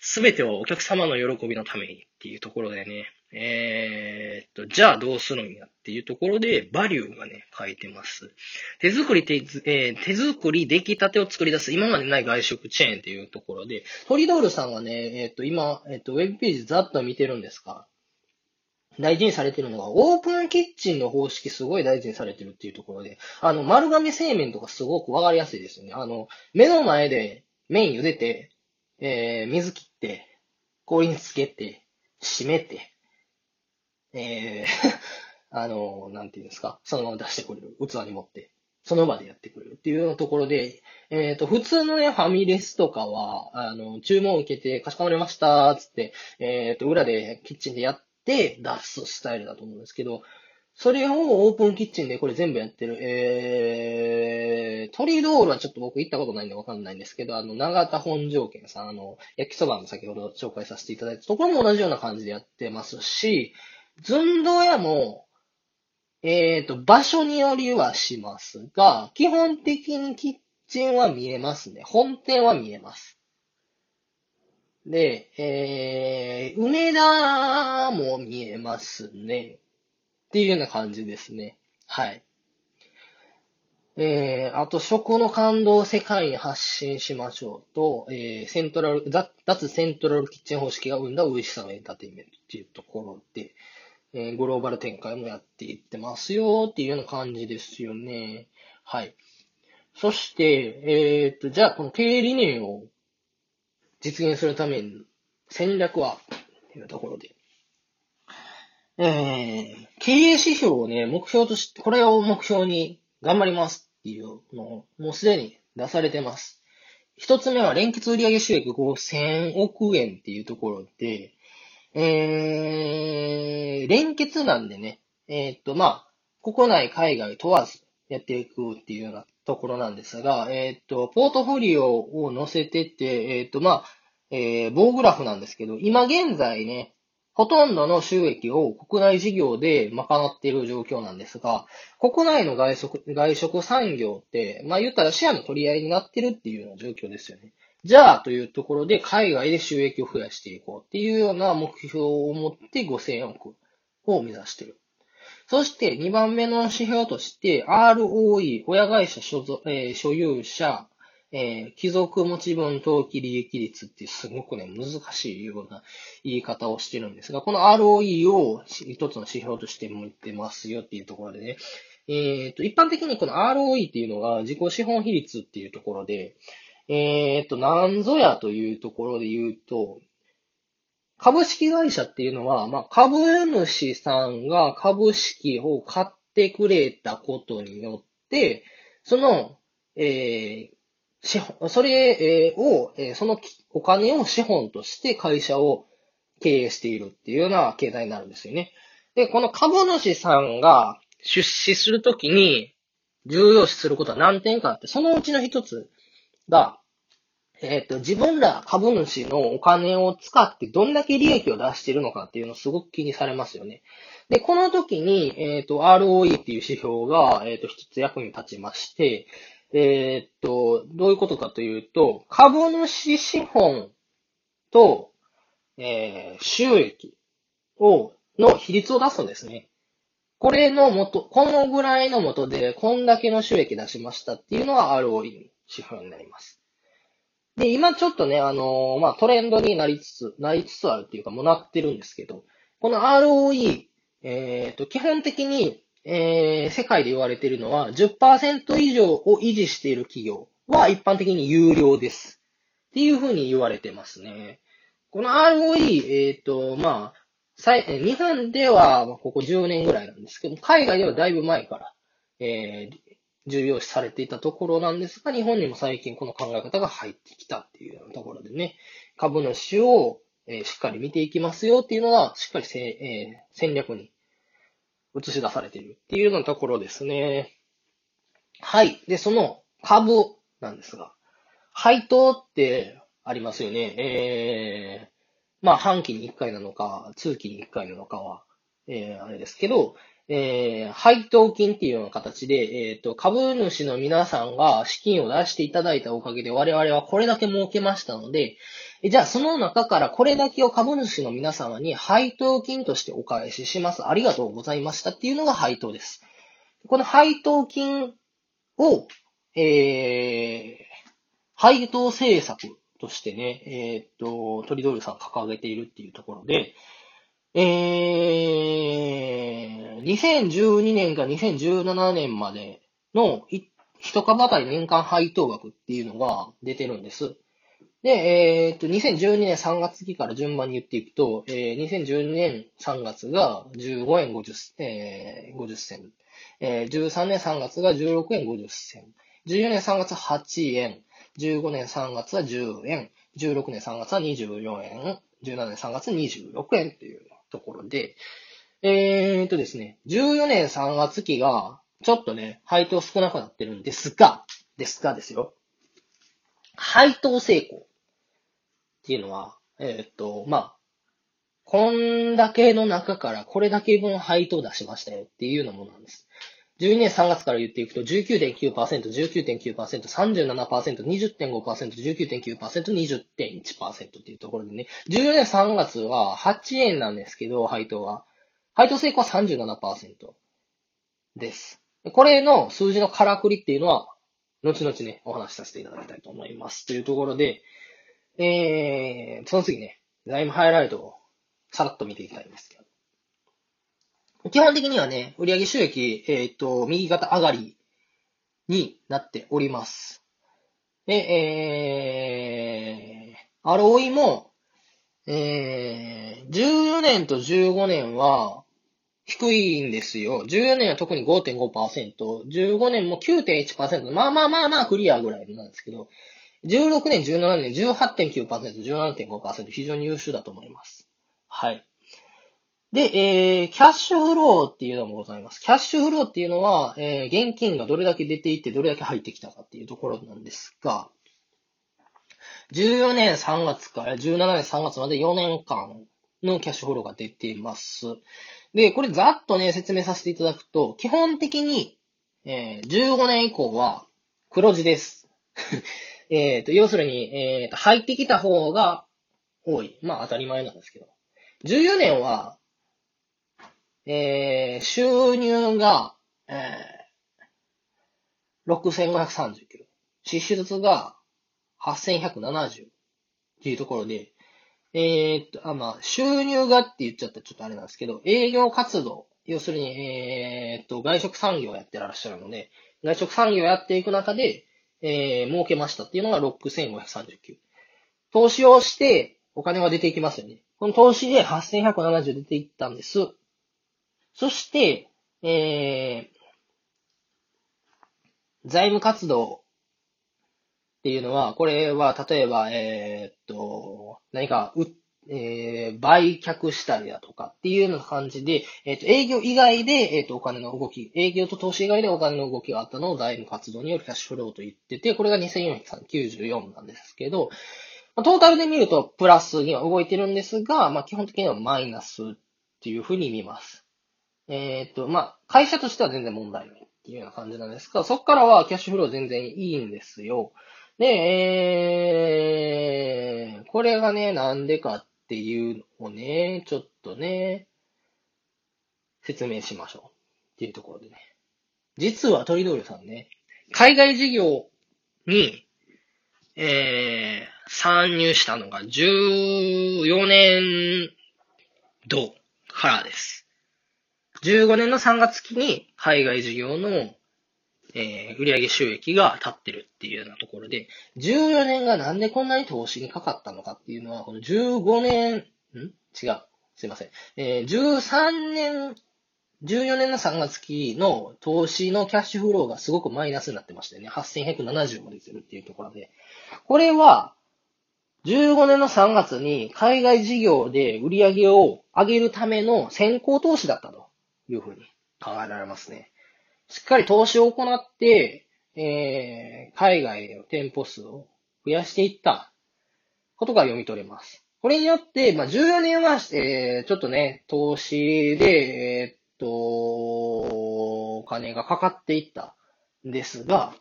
すべてはお客様の喜びのためにっていうところでね、えー、っと、じゃあどうするんやっていうところで、バリューがね、書いてます。手作り手、えー、手作り出来たてを作り出す、今までない外食チェーンっていうところで、トリドールさんはね、えー、っと、今、えっと、ウェブページざっと見てるんですか？大事にされてるのが、オープンキッチンの方式すごい大事にされてるっていうところで、あの、丸亀製麺とかすごくわかりやすいですよね。あの、目の前で麺茹でて、えー、水切って、氷につけて、閉めて、えー *laughs* あの、なんていうんですか、そのまま出してくれる。器に持って、その場でやってくれるっていうようなところで、えっ、ー、と、普通のね、ファミレスとかは、あの、注文を受けて、かしこまりました、つって、えっ、ー、と、裏でキッチンでやって出すスタイルだと思うんですけど、それをオープンキッチンでこれ全部やってる。えー、トリドールはちょっと僕行ったことないんでわかんないんですけど、あの、長田本条件さん、あの、焼きそばの先ほど紹介させていただいたところも同じような感じでやってますし、寸胴屋も、えっ、ー、と、場所によりはしますが、基本的にキッチンは見えますね。本店は見えます。で、えー、梅田も見えますね。っていうような感じですね。はい。えー、あと、食の感動を世界に発信しましょうと、えー、セントラル、脱セントラルキッチン方式が生んだ美味しさのエンターテインメントっていうところで、えー、グローバル展開もやっていってますよっていうような感じですよね。はい。そして、えー、っと、じゃあ、この経営理念を実現するために戦略は？っていうところで、えー、経営指標をね、目標として、これを目標に頑張りますっていうのを、もうすでに出されてます。一つ目は連結売上収益5000億円っていうところで、えー、連結なんでね、えー、っと、まあ、国内、海外問わずやっていくっていうようなところなんですが、えー、っと、ポートフォリオを載せてて、えー、っと、まあ、えー、棒グラフなんですけど、今現在ね、ほとんどの収益を国内事業で賄っている状況なんですが、国内の外食外食産業って、まあ言ったらシェアの取り合いになってるっていうような状況ですよね。じゃあ、というところで、海外で収益を増やしていこうっていうような目標を持って5000億を目指している。そして、2番目の指標として、ROE、親会社所,、えー、所有者、えー、貴族持ち分当期利益率ってすごくね、難しいような言い方をしてるんですが、この ROE を一つの指標として持ってますよっていうところでね、えっ、ー、と、一般的にこの ROE っていうのが自己資本比率っていうところで、えっ、ー、と、なんぞやというところで言うと、株式会社っていうのは、まあ、株主さんが株式を買ってくれたことによって、その、えー、資本、それを、そのお金を資本として会社を経営しているっていうような経済になるんですよね。で、この株主さんが出資するときに重要視することは何点かあって、そのうちの一つが、えっ、ー、と、自分ら株主のお金を使ってどんだけ利益を出しているのかっていうのをすごく気にされますよね。で、この時に、えっ、ー、と、ROE っていう指標が、えっ、ー、と、一つ役に立ちまして、えー、っと、どういうことかというと、株主資本と、えー、収益を、の比率を出すんですね。これのもと、このぐらいのもとで、こんだけの収益出しましたっていうのは ROE 指標になります。で、今ちょっとね、あのー、まあ、トレンドになりつつ、なりつつあるっていうか、もうなってるんですけど、この ROE、えっ、と、基本的にえー、世界で言われているのは10%以上を維持している企業は一般的に有料です。っていうふうに言われてますね。この ROE、えっ、ー、と、まあ、日本ではここ10年ぐらいなんですけど、海外ではだいぶ前から、えー、重要視されていたところなんですが、日本にも最近この考え方が入ってきたっていうようなところでね、株主を、えー、しっかり見ていきますよっていうのは、しっかりせ、えー、戦略に映し出されているっていうようなところですね。はい。で、その株なんですが、配当ってありますよね。えー、まあ、半期に1回なのか、通期に1回なのかは、えー、あれですけど、えー、配当金っていうような形で、えっ、ー、と、株主の皆さんが資金を出していただいたおかげで我々はこれだけ儲けましたので、じゃあその中からこれだけを株主の皆様に配当金としてお返しします。ありがとうございましたっていうのが配当です。この配当金を、えー、配当政策としてね、えっ、と、トリドールさん掲げているっていうところで、えー、2012年か2017年までの一株当たり年間配当額っていうのが出てるんです。で、えー、っと、2012年3月期から順番に言っていくと、えー、2012年3月が15円50、えー、50銭。えー、13年3月が16円50銭。14年3月8円。15年3月は10円。16年3月は24円。17年3月26円っていうところで、えー、っとですね、14年3月期が、ちょっとね、配当少なくなってるんですが、ですがですよ。配当成功っていうのは、えー、っと、まあ、こんだけの中からこれだけ分配当出しましたよっていうようなものなんです。12年3月から言っていくと19.9%、19.9%、37%、20.5%、19.9%、20.1%っていうところでね、14年3月は8円なんですけど、配当は。配当成功は37%です。これの数字のからくりっていうのは、後々ね、お話しさせていただきたいと思います。というところで、えー、その次ね、財務ハイライトをさらっと見ていきたいんですけど。基本的にはね、売上収益、えっ、ー、と、右肩上がりになっております。で、えー、ROE も、えー、14年と15年は低いんですよ。14年は特に5.5%、15年も9.1%、まあまあまあまあクリアぐらいなんですけど、16年、17年、18.9%、17.5%、非常に優秀だと思います。はい。で、えー、キャッシュフローっていうのもございます。キャッシュフローっていうのは、えー、現金がどれだけ出ていって、どれだけ入ってきたかっていうところなんですが、14年3月から17年3月まで4年間のキャッシュフローが出ています。で、これざっとね、説明させていただくと、基本的に、えー、15年以降は黒字です。*laughs* えっ、と、要するに、えっ、と、入ってきた方が多い。まあ当たり前なんですけど。14年は、えー、収入が、えー、6539。支出が8170っていうところで、えー、っと、あ、まあ、収入がって言っちゃったらちょっとあれなんですけど、営業活動、要するに、えー、っと、外食産業をやってらっしゃるので、外食産業をやっていく中で、えー、儲けましたっていうのが6539。投資をして、お金が出ていきますよね。この投資で8170出ていったんです。そして、えー、財務活動っていうのは、これは、例えば、えー、っと、何か、う、えー、売却したりだとかっていうような感じで、えっ、と、営業以外で、えっ、と、お金の動き、営業と投資以外でお金の動きがあったのを財務活動によるキャッシュフローと言ってて、これが2494なんですけど、トータルで見るとプラスには動いてるんですが、まあ、基本的にはマイナスっていうふうに見ます。えっ、と、まあ、会社としては全然問題ないっていうような感じなんですが、そこからはキャッシュフロー全然いいんですよ。で、えー、これがね、なんでかっていうのをね、ちょっとね、説明しましょう。っていうところでね。実はトリドールさんね、海外事業に、えー、参入したのが14年度からです。15年の3月期に海外事業のえー、売上収益が立ってるっていうようなところで、14年がなんでこんなに投資にかかったのかっていうのは、この15年、ん？違う。すいません。えー、13年、14年の3月期の投資のキャッシュフローがすごくマイナスになってましたね。8170も出てるっていうところで。これは、15年の3月に海外事業で売り上げを上げるための先行投資だったというふうに考えられますね。しっかり投資を行って、えー、海外の店舗数を増やしていったことが読み取れます。これによって、まあ、14年は、えー、ちょっとね、投資で、えー、っと、お金がかかっていったんですが、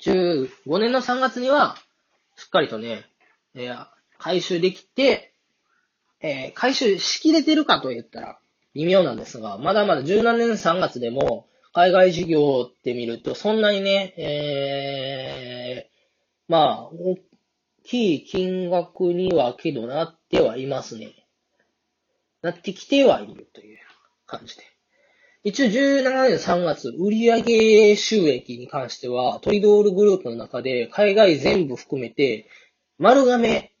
15年の3月には、しっかりとね、えー、回収できて、えー、回収しきれてるかと言ったら、微妙なんですが、まだまだ17年3月でも、海外事業って見ると、そんなにね、えー、まあ、大きい金額にはけどなってはいますね。なってきてはいるという感じで。一応17年3月、売上収益に関しては、トリドールグループの中で海外全部含めて、丸亀、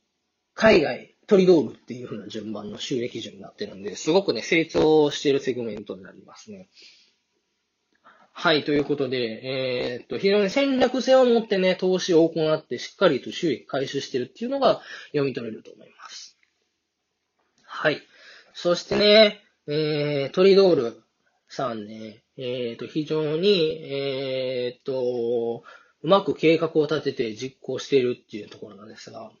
海外、トリドールっていう風な順番の収益順になってるんで、すごくね、成長しているセグメントになりますね。はい、ということで、えー、っと、非常に戦略性を持ってね、投資を行って、しっかりと収益回収してるっていうのが読み取れると思います。はい。そしてね、えー、トリドールさんね、えー、っと、非常に、えー、っと、うまく計画を立てて実行しているっていうところなんですが、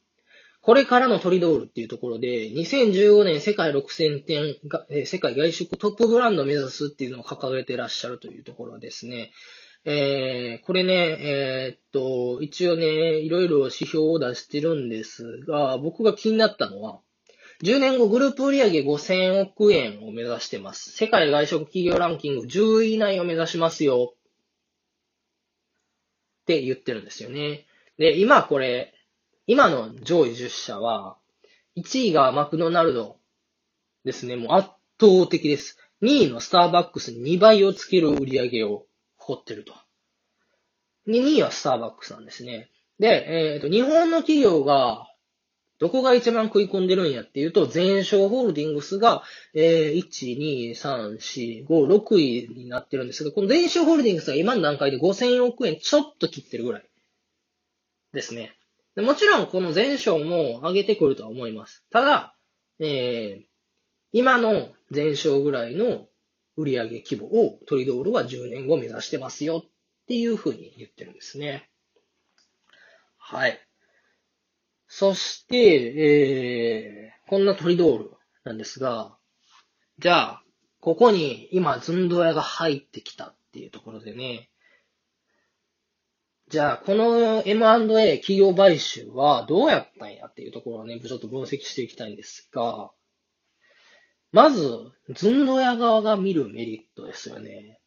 これからのトリドールっていうところで、2015年世界6000店が、え世界外食トップブランドを目指すっていうのを掲げてらっしゃるというところですね。えー、これね、えー、っと、一応ね、いろいろ指標を出してるんですが、僕が気になったのは、10年後グループ売上5000億円を目指してます。世界外食企業ランキング10位以内を目指しますよ。って言ってるんですよね。で、今これ、今の上位10社は、1位がマクドナルドですね。もう圧倒的です。2位のスターバックスに2倍をつける売り上げを誇ってると。2位はスターバックスなんですね。で、えっ、ー、と、日本の企業が、どこが一番食い込んでるんやっていうと、全商ホールディングスが、えー、1、2、3、4、5、6位になってるんですが、この全商ホールディングスが今の段階で5000億円ちょっと切ってるぐらいですね。もちろんこの前章も上げてくるとは思います。ただ、えー、今の前章ぐらいの売上規模をトリドールは10年後目指してますよっていうふうに言ってるんですね。はい。そして、えー、こんなトリドールなんですが、じゃあ、ここに今、ズンドヤが入ってきたっていうところでね、じゃあ、この M&A 企業買収はどうやったんやっていうところをね、ちょっと分析していきたいんですが、まず、ズンドヤ側が見るメリットですよね。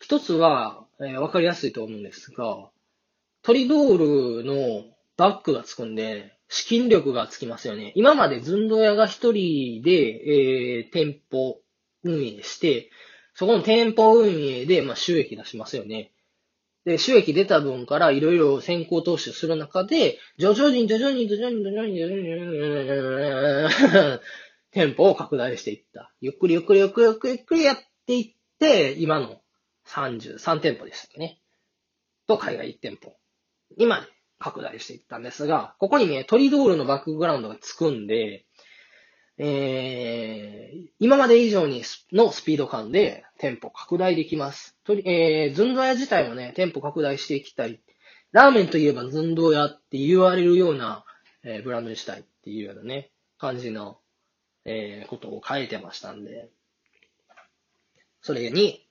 一つは、えー、わかりやすいと思うんですが、トリドールのバックがつくんで、資金力がつきますよね。今までズンドヤが一人で、えー、店舗運営して、そこの店舗運営で、まあ、収益出しますよね。で、収益出た分からいろいろ先行投資する中で、徐々に徐々に徐々に徐々に徐々に徐々に店舗を拡大していった。ゆっくりゆっくりゆっくりゆっくりゆっくりやっていって、今の33店舗でしたね。と、海外1店舗。今、拡大していったんですが、ここにね、トリドールのバックグラウンドがつくんで、えー、今まで以上にのスピード感で店舗拡大できます。とりえー、ズンドヤ自体もね、店舗拡大していきたい。ラーメンといえばズンドヤって言われるような、えー、ブランドにしたいっていうようなね、感じの、えー、ことを書いてましたんで、それに、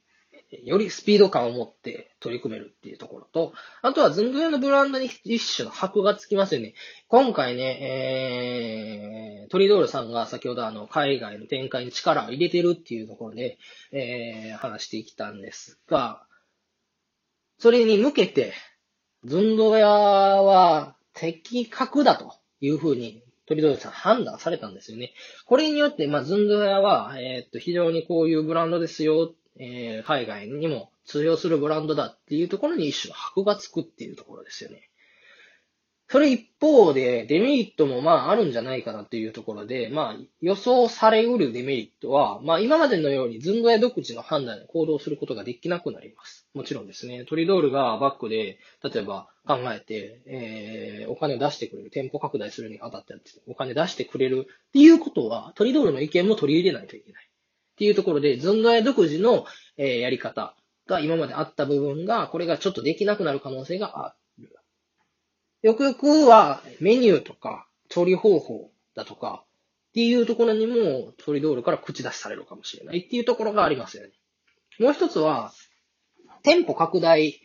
よりスピード感を持って取り組めるっていうところと、あとはズンドヤのブランドに一種の箔がつきますよね。今回ね、えー、トリドールさんが先ほどあの、海外の展開に力を入れてるっていうところで、えー、話してきたんですが、それに向けて、ズンドヤは的確だというふうにトリドールさん判断されたんですよね。これによって、まあ、ズンドヤは、えー、っと、非常にこういうブランドですよえー、海外にも通用するブランドだっていうところに一種の箔がつくっていうところですよね。それ一方で、デメリットもまああるんじゃないかなっていうところで、まあ予想されうるデメリットは、まあ今までのようにズンドや独自の判断で行動することができなくなります。もちろんですね、トリドールがバックで、例えば考えて、えー、お金を出してくれる、店舗拡大するにあたってお金出してくれるっていうことは、トリドールの意見も取り入れないといけない。っていうところで、ズンドヤ独自の、え、やり方が今まであった部分が、これがちょっとできなくなる可能性がある。よくよくは、メニューとか、調理方法だとか、っていうところにも、トリドールから口出しされるかもしれないっていうところがありますよね。もう一つは、店舗拡大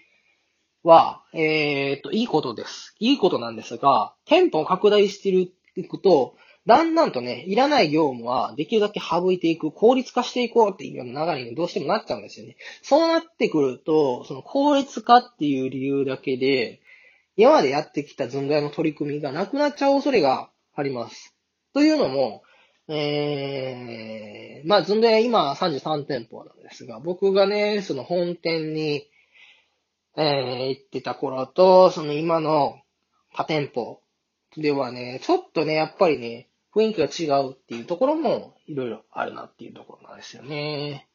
は、えー、っと、いいことです。いいことなんですが、店舗を拡大していくと、だんだんとね、いらない業務はできるだけ省いていく、効率化していこうっていうような流れにどうしてもなっちゃうんですよね。そうなってくると、その効率化っていう理由だけで、今までやってきたズンドヤの取り組みがなくなっちゃう恐れがあります。というのも、えー、まあ、ズンドヤ今33店舗なんですが、僕がね、その本店に、えー、行ってた頃と、その今の他店舗ではね、ちょっとね、やっぱりね、雰囲気が違うっていうところもいろいろあるなっていうところなんですよね。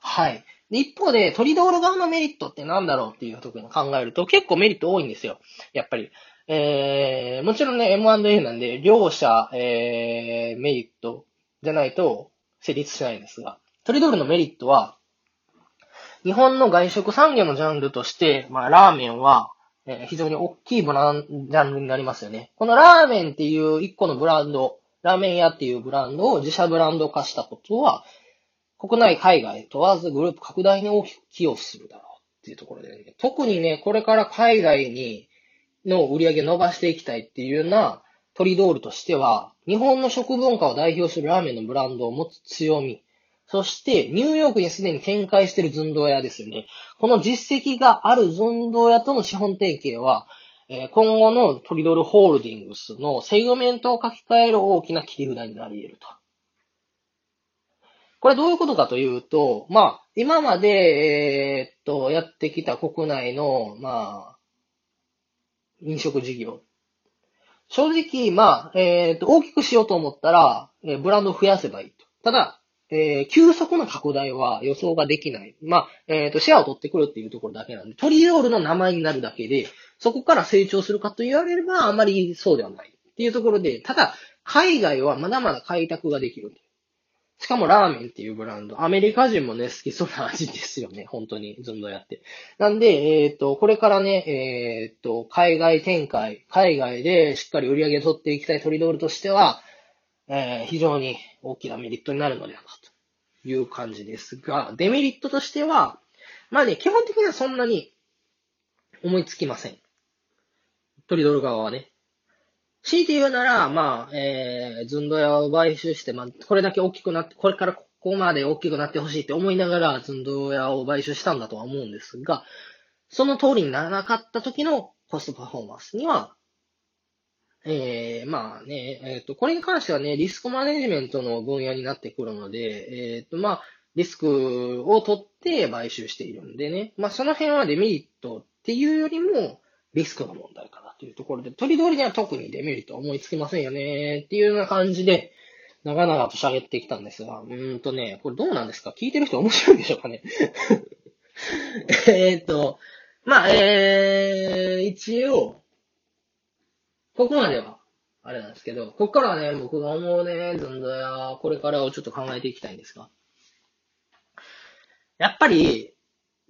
はい。で一方で、トリドール側のメリットって何だろうっていうところに考えると結構メリット多いんですよ。やっぱり。えー、もちろんね、M&A なんで、両者、えー、メリットじゃないと成立しないんですが、トリドールのメリットは、日本の外食産業のジャンルとして、まあ、ラーメンは、えー、非常に大きいブラン、ジャンルになりますよね。このラーメンっていう一個のブランド、ラーメン屋っていうブランドを自社ブランド化したことは、国内、海外問わずグループ拡大に大きく寄与するだろうっていうところで、ね、特にね、これから海外にの売り上げ伸ばしていきたいっていうようなトリドールとしては、日本の食文化を代表するラーメンのブランドを持つ強み、そして、ニューヨークにすでに展開している寸胴屋ですよね。この実績がある寸胴屋との資本提携は、え今後のトリドルホールディングスのセグメントを書き換える大きな切り札になり得ると。これどういうことかというと、まあ、今まで、え、っと、やってきた国内の、まあ、飲食事業。正直、まあ、え、っと、大きくしようと思ったら、えブランドを増やせばいいと。ただ、えー、急速な拡大は予想ができない。まあ、えっ、と、シェアを取ってくるっていうところだけなんで、トリオールの名前になるだけで、そこから成長するかと言われれば、あまりそうではない。っていうところで、ただ、海外はまだまだ開拓ができる。しかもラーメンっていうブランド。アメリカ人もね、好きそうな味ですよね。本当に、ずんどやって。なんで、えっ、ー、と、これからね、えっ、ー、と、海外展開、海外でしっかり売り上げを取っていきたいトリドールとしては、えー、非常に大きなメリットになるのではなという感じですが、デメリットとしては、まあね、基本的にはそんなに思いつきません。トリドル側はね。強いて言うなら、まあ、えー、ズンドヤを買収して、まあ、これだけ大きくなって、これからここまで大きくなってほしいって思いながら、ズンドヤを買収したんだとは思うんですが、その通りにならなかった時のコストパフォーマンスには、ええー、まあね、えっ、ー、と、これに関してはね、リスクマネジメントの分野になってくるので、えっ、ー、と、まあ、リスクを取って買収しているんでね、まあ、その辺はデメリットっていうよりも、リスクの問題かなというところで、取り通りには特にデメリット思いつきませんよねっていうような感じで、長々と喋ってきたんですが、うーんとね、これどうなんですか？聞いてる人面白いんでしょうかね？*laughs* えっと、まあ、えー、一応、ここまでは、あれなんですけど、ここからはね、僕が思うね、ずんどや、これからをちょっと考えていきたいんですが、やっぱり、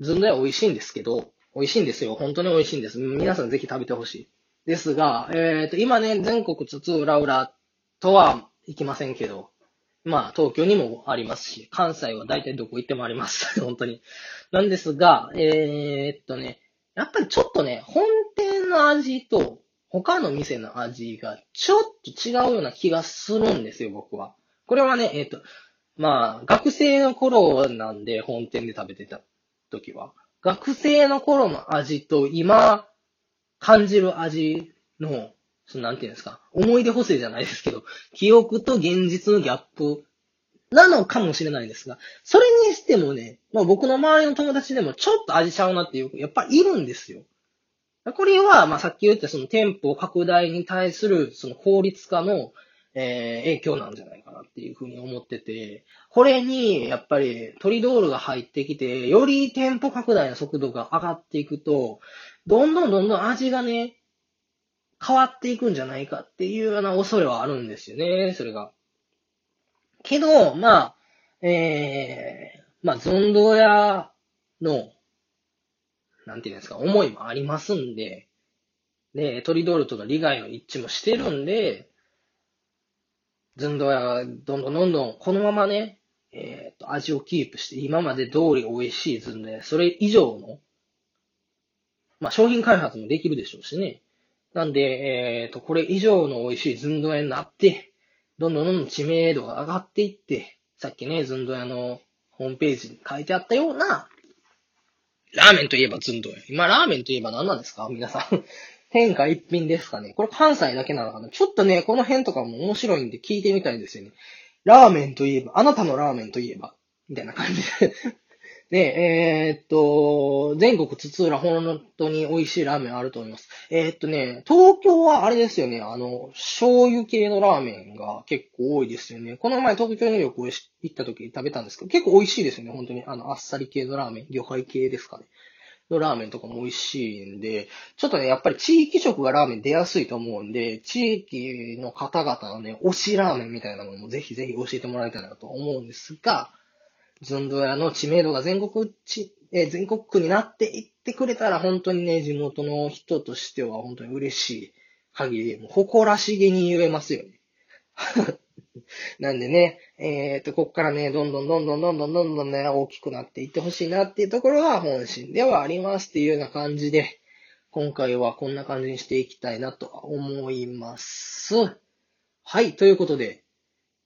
ずんどや美味しいんですけど、美味しいんですよ。本当に美味しいんです。皆さんぜひ食べてほしい。ですが、えっ、ー、と、今ね、全国津々浦々とは行きませんけど、まあ、東京にもありますし、関西は大体どこ行ってもあります。*laughs* 本当に。なんですが、えー、っとね、やっぱりちょっとね、本店の味と他の店の味がちょっと違うような気がするんですよ、僕は。これはね、えっ、と、まあ、学生の頃なんで、本店で食べてた時は。学生の頃の味と今感じる味の、そのなんていうんですか、思い出補正じゃないですけど、記憶と現実のギャップなのかもしれないですが、それにしてもね、まあ僕の周りの友達でもちょっと味ちゃうなっていう、やっぱいるんですよ。これは、まあさっき言ったその店舗拡大に対するその効率化の、えー、影響なんじゃないかなっていうふうに思ってて、これに、やっぱりトリドールが入ってきて、より店舗拡大の速度が上がっていくと、どんどんどんどん味がね、変わっていくんじゃないかっていうような恐れはあるんですよね、それが。けど、まあ、えー、まあ、ゾンド屋の、なんていうんですか、思いもありますんで、で、トリドールとの利害の一致もしてるんで、ズンドヤどんどんどんどんこのままね、えっ、ー、と、味をキープして、今まで通り美味しいズンドヤ、それ以上の、まあ、商品開発もできるでしょうしね。なんで、えっ、ー、と、これ以上の美味しいズンドヤになって、どんどんどんどん知名度が上がっていって、さっきね、ズンドヤのホームページに書いてあったような、ラーメンといえばズンドヤ。今、ラーメンといえば何なんですか？皆さん。*laughs* 天下一品ですかねこれ関西だけなのかな？ちょっとね、この辺とかも面白いんで聞いてみたいんですよね。ラーメンといえば、あなたのラーメンといえば、みたいな感じでね、えー、っと、全国津々浦本当に美味しいラーメンあると思います。えー、っとね、東京はあれですよね、あの、醤油系のラーメンが結構多いですよね。この前東京に旅行行った時食べたんですけど、結構美味しいですよね、本当に。あの、あっさり系のラーメン、魚介系ですかね。のラーメンとかも美味しいんで、ちょっとね、やっぱり地域食がラーメン出やすいと思うんで、地域の方々のね、推しラーメンみたいなのもぜひぜひ教えてもらいたいなと思うんですが、ズンドヤの知名度が全国地、え、全国区になっていってくれたら本当にね、地元の人としては本当に嬉しい限り、もう誇らしげに言えますよね。*laughs* なんでね、えっ、と、こっからね、どんどんどんどんどんどんどんどんね、大きくなっていってほしいなっていうところが本心ではありますっていうような感じで、今回はこんな感じにしていきたいなと思います。はい、ということで、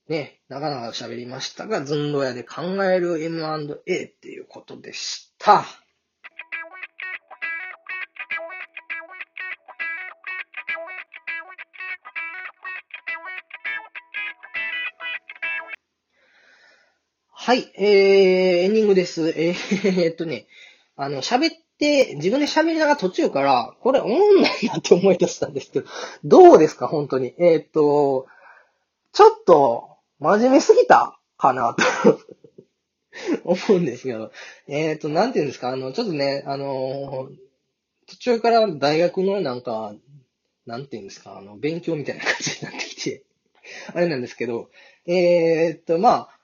ね、長々喋りましたが、ズンドヤで考える M&A っていうことでした。はい、えー、エンディングです。*laughs* えー、っとね、あの、喋って、自分で喋りながら途中から、これ、おもんないなって思い出したんですけど、どうですか、本当に。えー、っと、ちょっと、真面目すぎた？かなと。*laughs* 思うんですけど。えっ、ー、と、なんていうんですか、あの、ちょっとね、あの途中から大学のなんか、なんていうんですか、あの、勉強みたいな感じになってきて。*laughs* あれなんですけど、えっ、と、まあ、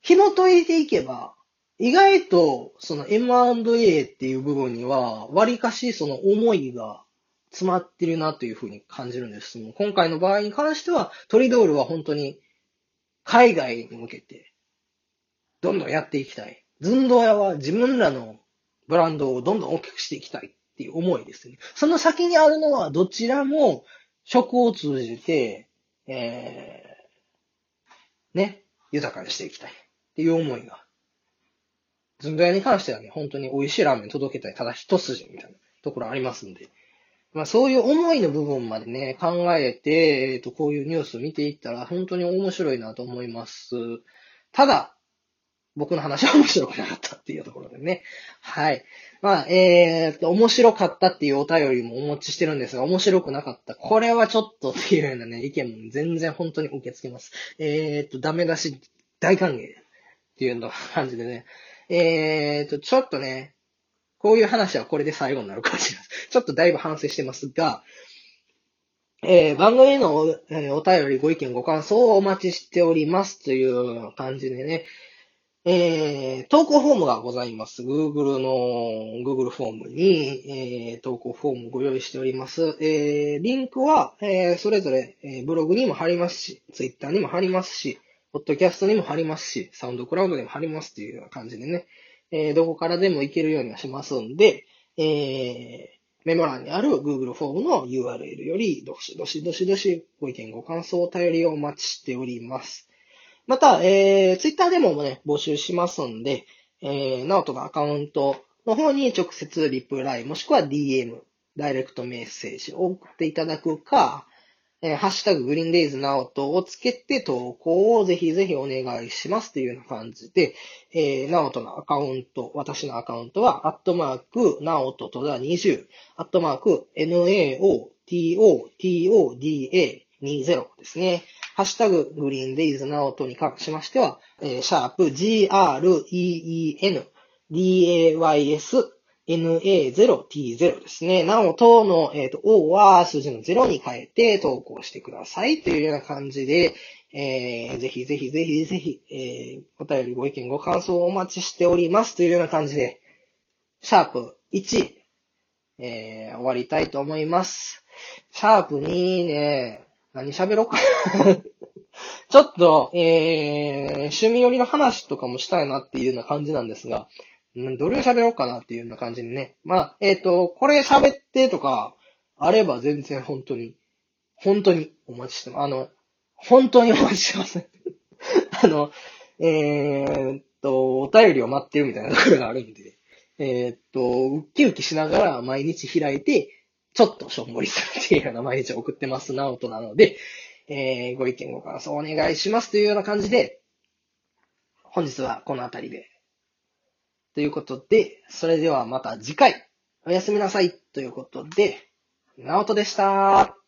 紐解いていけば、意外と、その M&A っていう部分には、割かしその思いが詰まってるなというふうに感じるんです。今回の場合に関しては、トリドールは本当に海外に向けて、どんどんやっていきたい。ズンドヤは自分らのブランドをどんどん大きくしていきたいっていう思いですね。その先にあるのは、どちらも食を通じて、えー、ね、豊かにしていきたいっていう思いが。ずんど屋に関してはね、本当に美味しいラーメン届けたい、ただ一筋みたいなところありますんで。まあそういう思いの部分までね、考えて、えっ、と、こういうニュースを見ていったら本当に面白いなと思います。ただ、僕の話は面白くなかったっていうところでね。はい。まあ、えー、と、面白かったっていうお便りもお持ちしてるんですが、面白くなかった。これはちょっとっていうようなね、意見も全然本当に受け付けます。えー、と、ダメ出し大歓迎っていうの感じでね。えー、と、ちょっとね、こういう話はこれで最後になるかもしれない。ちょっとだいぶ反省してますが、えー、番組のお,、えー、お便り、ご意見、ご感想をお待ちしておりますという感じでね、えー、投稿フォームがございます。Google の Google フォームに、えー、投稿フォームをご用意しております。えー、リンクは、えー、それぞれ、えー、ブログにも貼りますし、Twitter にも貼りますし、ポッドキャストにも貼りますし、サウンドクラウドにも貼りますっていう感じでね、え、どこからでも行けるようにはしますんで、え、メモ欄にある Google フォームの URL より、どしどしどしどしご意見ご感想お便りをお待ちしております。また、えー、ツイッターでもね、募集しますんで、えー、ナオトのアカウントの方に直接リプライ、もしくは DM、ダイレクトメッセージを送っていただくか、えー、ハッシュタググリーンデイズナオトをつけて投稿をぜひぜひお願いしますというような感じで、えー、ナオトのアカウント、私のアカウントは、アットマーク、ナオトトダ20、アットマーク、NAOTOTODA20 ですね。ハッシュタグ、グリーンデイズナオトに関しましては、えー、シャープ GREEN DAYS NA0T0 ですね。なお、との、えっ、ー、と、O は数字の0に変えて投稿してくださいというような感じで、えー、ぜひぜひぜひぜひ、えー、お便りご意見ご感想をお待ちしておりますというような感じで、シャープ1、えー、終わりたいと思います。シャープ2ね、何喋ろうか *laughs* ちょっと、えー、趣味寄りの話とかもしたいなっていうような感じなんですが、どれを喋ろうかなっていうような感じにね。まあ、えっ、ー、と、これ喋ってとか、あれば全然本当に、本当にお待ちしてます。あの、本当にお待ちしてます。*laughs* あの、えー、っと、お便りを待ってるみたいなところがあるんで、えー、っと、ウッキウキしながら毎日開いて、ちょっとしょんぼりするっていうような毎日送ってますなおとなので、えー、ご意見ご感想お願いしますというような感じで、本日はこの辺りで。ということで、それではまた次回、おやすみなさいということで、ナオトでした。